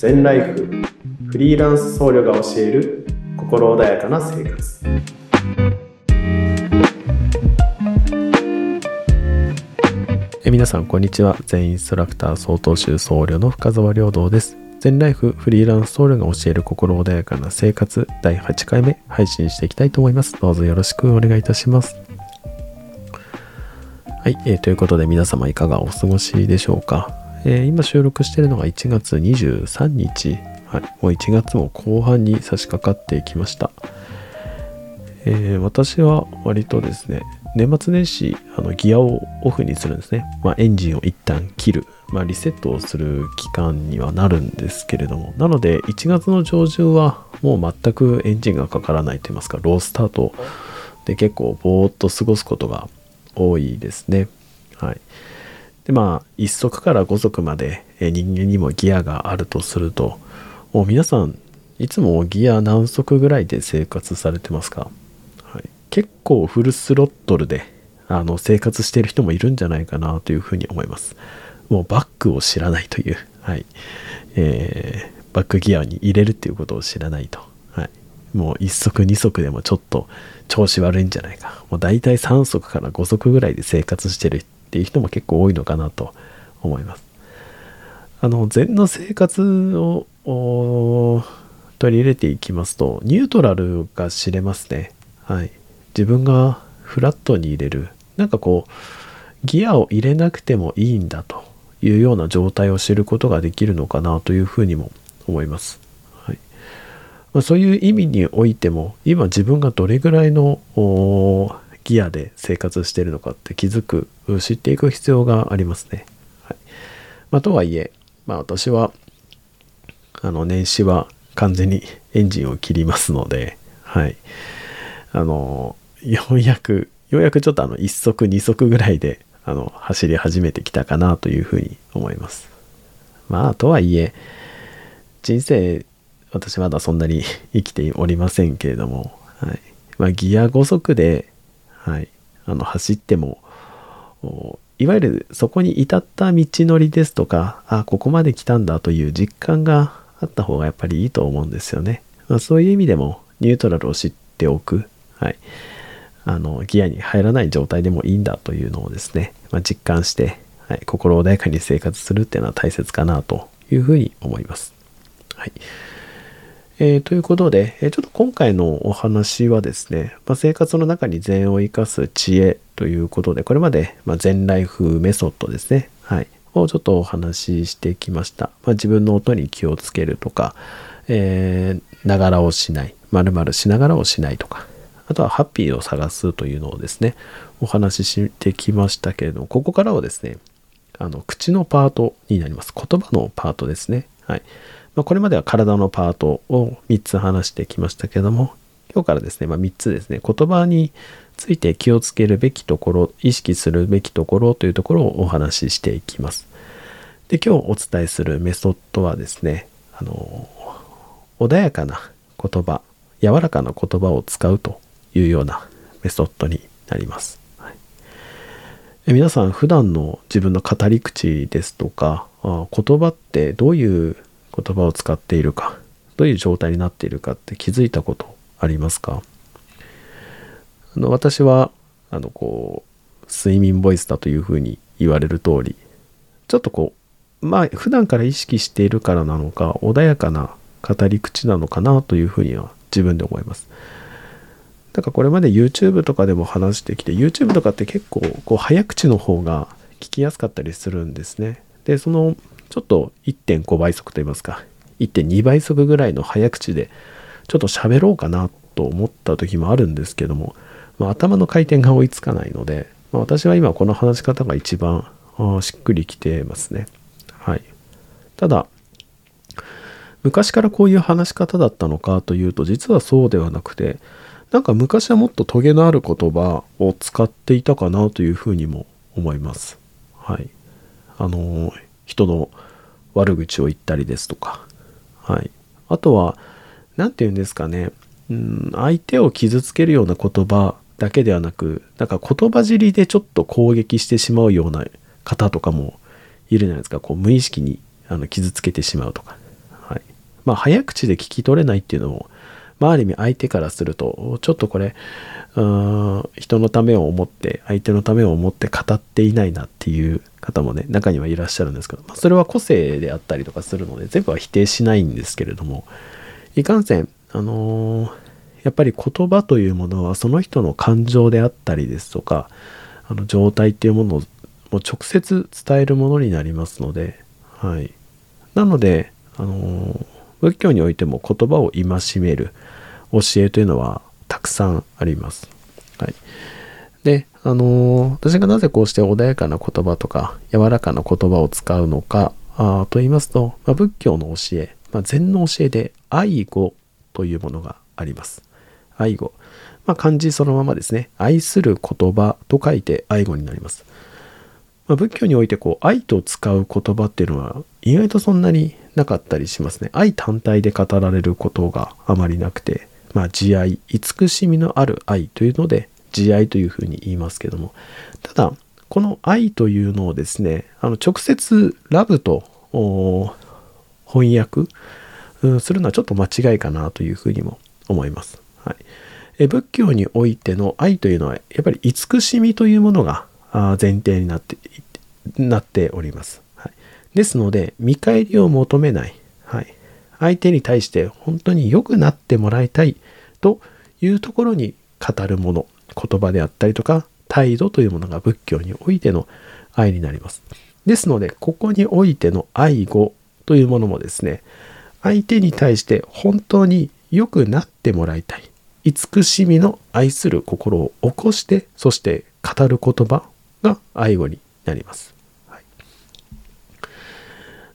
全ライフフリーランス僧侶が教える心穏やかな生活。え皆さんこんにちは。全インストラクター総統集僧侶の深澤良道です。全ライフフリーランス僧侶が教える心穏やかな生活第8回目配信していきたいと思います。どうぞよろしくお願いいたします。はい、えー、ということで皆様いかがお過ごしでしょうか、えー、今収録しているのが1月23日、はい、もう1月も後半に差し掛かってきました、えー、私は割とですね年末年始あのギアをオフにするんですね、まあ、エンジンを一旦切る、まあ、リセットをする期間にはなるんですけれども。なので1月の上旬はもう全くエンジンがかからないと言いますかロースタートで結構ぼーっと過ごすことが多いですね。はい。で、まあ、1足から5足まで人間にもギアがあるとすると、もう皆さん、いつもギア何足ぐらいで生活されてますか、はい、結構フルスロットルであの生活してる人もいるんじゃないかなというふうに思います。もうバックを知らないという、はい。えー、バックギアに入れるっていうことを知らないと。はい。もう1足2足でもちょっと調子悪いんじゃないか。もう大体3足から5足ぐらいで生活してるっていう人も結構多いのかなと思います。あの、禅の生活を取り入れていきますと、ニュートラルが知れますね。はい。自分がフラットに入れる。なんかこう、ギアを入れなくてもいいんだというような状態を知ることができるのかなというふうにも思います。まあ、そういう意味においても今自分がどれぐらいのギアで生活してるのかって気づく知っていく必要がありますね。はいまあ、とはいえ、まあ、私はあの年始は完全にエンジンを切りますので、はい、あのようやくようやくちょっとあの1足2足ぐらいであの走り始めてきたかなというふうに思います。まあとはいえ人生私まだそんなに生きておりませんけれども、はい。まあ、ギア5速で、はい、あの、走っても、いわゆるそこに至った道のりですとか、あ、ここまで来たんだという実感があった方がやっぱりいいと思うんですよね。まあ、そういう意味でも、ニュートラルを知っておく、はい。あの、ギアに入らない状態でもいいんだというのをですね、まあ、実感して、はい、心穏やかに生活するっていうのは大切かなというふうに思います。はい。えー、ということで、えちょっと今回のお話はですね、まあ、生活の中に禅を生かす知恵ということで、これまで、ま禅ライフメソッドですね、はい、をちょっとお話ししてきました。まあ、自分の音に気をつけるとか、えー、ながらをしない、まるまるしながらをしないとか、あとはハッピーを探すというのをですね、お話ししてきましたけれども、ここからはですね、あの、口のパートになります。言葉のパートですね。はい。まあ、これまでは体のパートを3つ話してきましたけども、今日からですね、まあ、3つですね、言葉について気をつけるべきところ、意識するべきところというところをお話ししていきます。で、今日お伝えするメソッドはですね、あの、穏やかな言葉、柔らかな言葉を使うというようなメソッドになります。はい、皆さん普段の自分の語り口ですとか言葉ってどういう言葉を使っているか、どういう状態になっているかって気づいたことありますか？あの私は、あの、こう、睡眠ボイスだというふうに言われる通り、ちょっとこう、まあ、普段から意識しているからなのか、穏やかな語り口なのかなというふうには自分で思います。だからこれまで YouTube とかでも話してきて、YouTube とかって結構、こう、早口の方が聞きやすかったりするんですね。で、そのちょっと1.5倍速といいますか、1.2倍速ぐらいの早口で、ちょっと喋ろうかなと思った時もあるんですけども、まあ、頭の回転が追いつかないので、まあ、私は今この話し方が一番しっくりきてますね。はい。ただ、昔からこういう話し方だったのかというと、実はそうではなくて、なんか昔はもっとトゲのある言葉を使っていたかなというふうにも思います。はい。あのー、人の悪口を言ったりですとか、はい。あとは、何て言うんですかね、うん、相手を傷つけるような言葉だけではなく、なんか言葉尻でちょっと攻撃してしまうような方とかもいるじゃないですか。こう無意識にあの傷つけてしまうとか。はい。まあ早口で聞き取れないっていうのも、まあある意味相手からすると、ちょっとこれ、うん人のためを思って、相手のためを思って語っていないなっていう方もね、中にはいらっしゃるんですけど、まあ、それは個性であったりとかするので、全部は否定しないんですけれども、いかんせん、あのー、やっぱり言葉というものはその人の感情であったりですとか、あの状態っていうものを直接伝えるものになりますので、はい。なので、あのー、仏教においても言葉を戒める教えというのはたくさんあります。はい。で、あのー、私がなぜこうして穏やかな言葉とか柔らかな言葉を使うのかあと言いますと、まあ、仏教の教え、まあ、禅の教えで愛語というものがあります。愛語。まあ、漢字そのままですね。愛する言葉と書いて愛語になります。まあ、仏教においてこう愛と使う言葉っていうのは意外とそんなになかったりしますね。愛単体で語られることがあまりなくて、まあ、慈愛、慈しみのある愛というので慈愛というふうに言いますけども、ただ、この愛というのをですね、あの直接ラブと翻訳するのはちょっと間違いかなというふうにも思います。はい、え仏教においての愛というのはやっぱり慈しみというものが前提になってなっております。はい、ですので見返りを求めない、はい、相手に対して本当に良くなってもらいたいというところに語るもの言葉であったりとか態度というものが仏教においての愛になります。ですのでここにおいての愛語というものもですね相手に対して本当に良くなってもらいたい慈しみの愛する心を起こしてそして語る言葉が愛語になります。はい、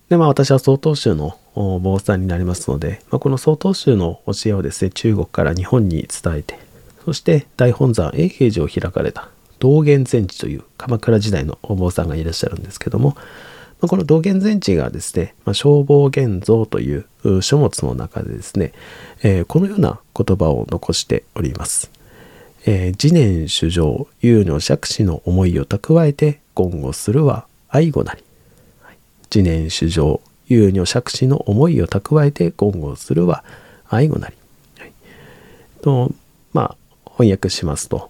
でまあ私は曹洞宗の坊さんになりますので、まあ、この曹洞宗の教えをですね中国から日本に伝えてそして大本山永平寺を開かれた道元禅師という鎌倉時代のお坊さんがいらっしゃるんですけども、ま、この道元禅師がですね、まあ、消防現像という書物の中でですね、えー、このような言葉を残しております。えー、自念主情、有の釈子の思いを蓄えて言語するは愛語なり。はい、自念主情、有の釈子の思いを蓄えて言語するは愛語なり。はい、とまあ翻訳しますと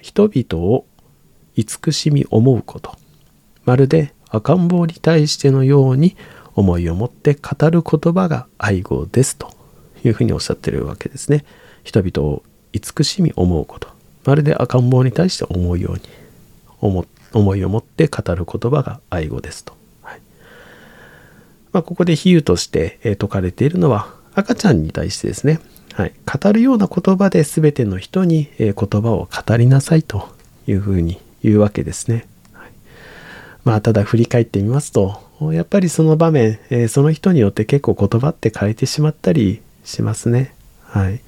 人々を慈しみ思うことまるで赤ん坊に対してのように思いを持って語る言葉が愛語ですというふうにおっしゃってるわけですね人々を慈しみ思うこと。まるで赤ん坊に対して思うように。思思いを持って語る言葉が愛語ですと、はい。まあ、ここで比喩として説かれているのは赤ちゃんに対してですね。はい、語るような言葉で全ての人に、え、言葉を語りなさいというふうに言うわけですね。はい、まあただ振り返ってみますとやっぱりその場面、え、その人によって結構言葉って変えてしまったりしますね。はい。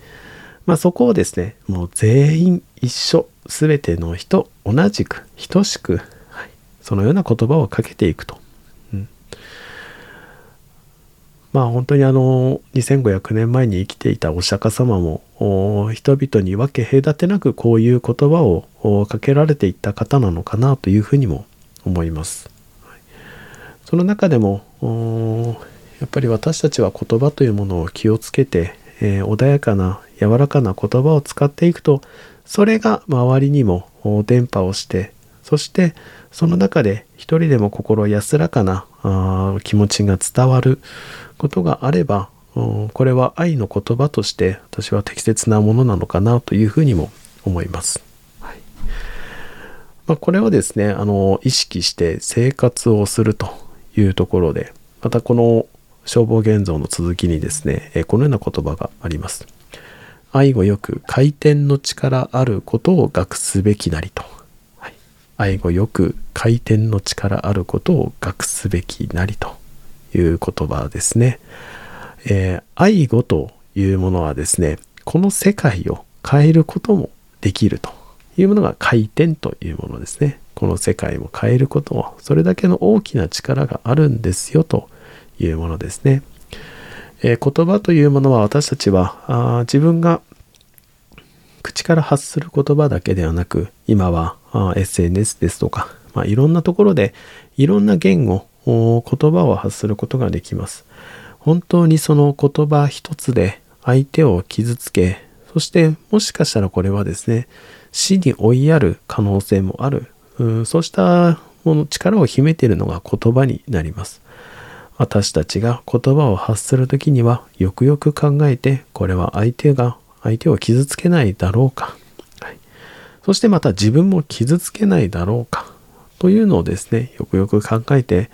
まあそこをですね、もう全員一緒、全ての人同じく等しく、はい、そのような言葉をかけていくと。まあ本当にあの2500年前に生きていたお釈迦様も人々に分け隔てなくこういう言葉をかけられていった方なのかなというふうにも思います。その中でもやっぱり私たちは言葉というものを気をつけて、えー、穏やかな柔らかな言葉を使っていくとそれが周りにも伝播をしてそしてその中で一人でも心安らかな気持ちが伝わることがあれば、これは愛の言葉として私は適切なものなのかなというふうにも思います。はいまあ、これをですね、あの、意識して生活をするというところで、またこの消防現像の続きにですね、えこのような言葉があります。愛語よく回転の力あることを学すべきなりと。はい、愛語よく回転の力あることを学すべきなりと。いう言葉ですね。えー、愛語というものはですね、この世界を変えることもできるというものが回転というものですね。この世界も変えることも、それだけの大きな力があるんですよというものですね。えー、言葉というものは私たちはあ自分が口から発する言葉だけではなく今はあ SNS ですとか、まあ、いろんなところでいろんな言語言葉を発することができます。本当にその言葉一つで相手を傷つけ、そしてもしかしたらこれはですね、死に追いやる可能性もある。うんそうしたもの力を秘めているのが言葉になります。私たちが言葉を発する時にはよくよく考えてこれは相手が相手を傷つけないだろうか、はい、そしてまた自分も傷つけないだろうか。というのをですねよくよく考えて、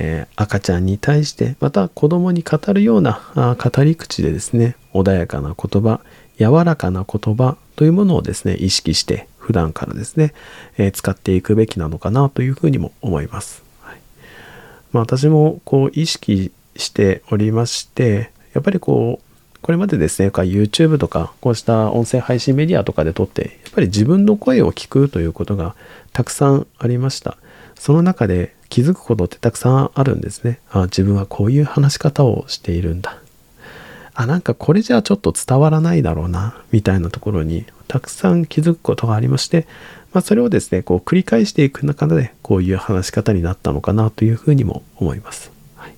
えー、赤ちゃんに対してまた子供に語るようなあ語り口でですね穏やかな言葉柔らかな言葉というものをですね意識して普段からですね、えー、使っていくべきなのかなというふうにも思います。まあ、私もこう意識しておりましてやっぱりこうこれまでですね、YouTube とか、こうした音声配信メディアとかで撮って、やっぱり自分の声を聞くということがたくさんありました。その中で気づくことってたくさんあるんですね。あ自分はこういう話し方をしているんだ。あ、なんかこれじゃあちょっと伝わらないだろうな、みたいなところにたくさん気づくことがありまして、まあ、それをですね、こう繰り返していく中で、こういう話し方になったのかなというふうにも思います。はい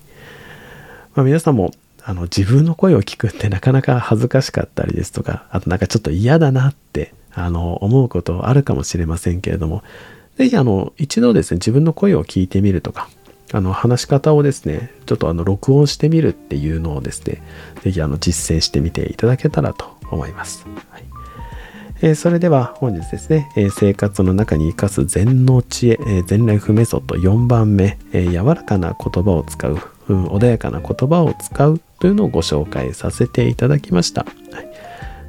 まあ、皆さんもあの自分の声を聞くってなかなか恥ずかしかったりですとか、あとなんかちょっと嫌だなってあの思うことあるかもしれませんけれども、ぜひあの一度ですね、自分の声を聞いてみるとか、あの話し方をですね、ちょっとあの録音してみるっていうのをですね、ぜひあの実践してみていただけたらと思います。はいえー、それでは本日ですね、えー、生活の中に生かす禅の知恵、えー、全ライフメソッド4番目、え柔らかな言葉を使う、うん、穏やかな言葉を使うというのをご紹介させていただきました。はい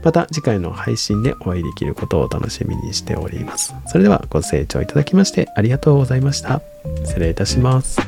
また次回の配信でお会いできることを楽しみにしております。それではご清聴いただきましてありがとうございました。失礼いたします。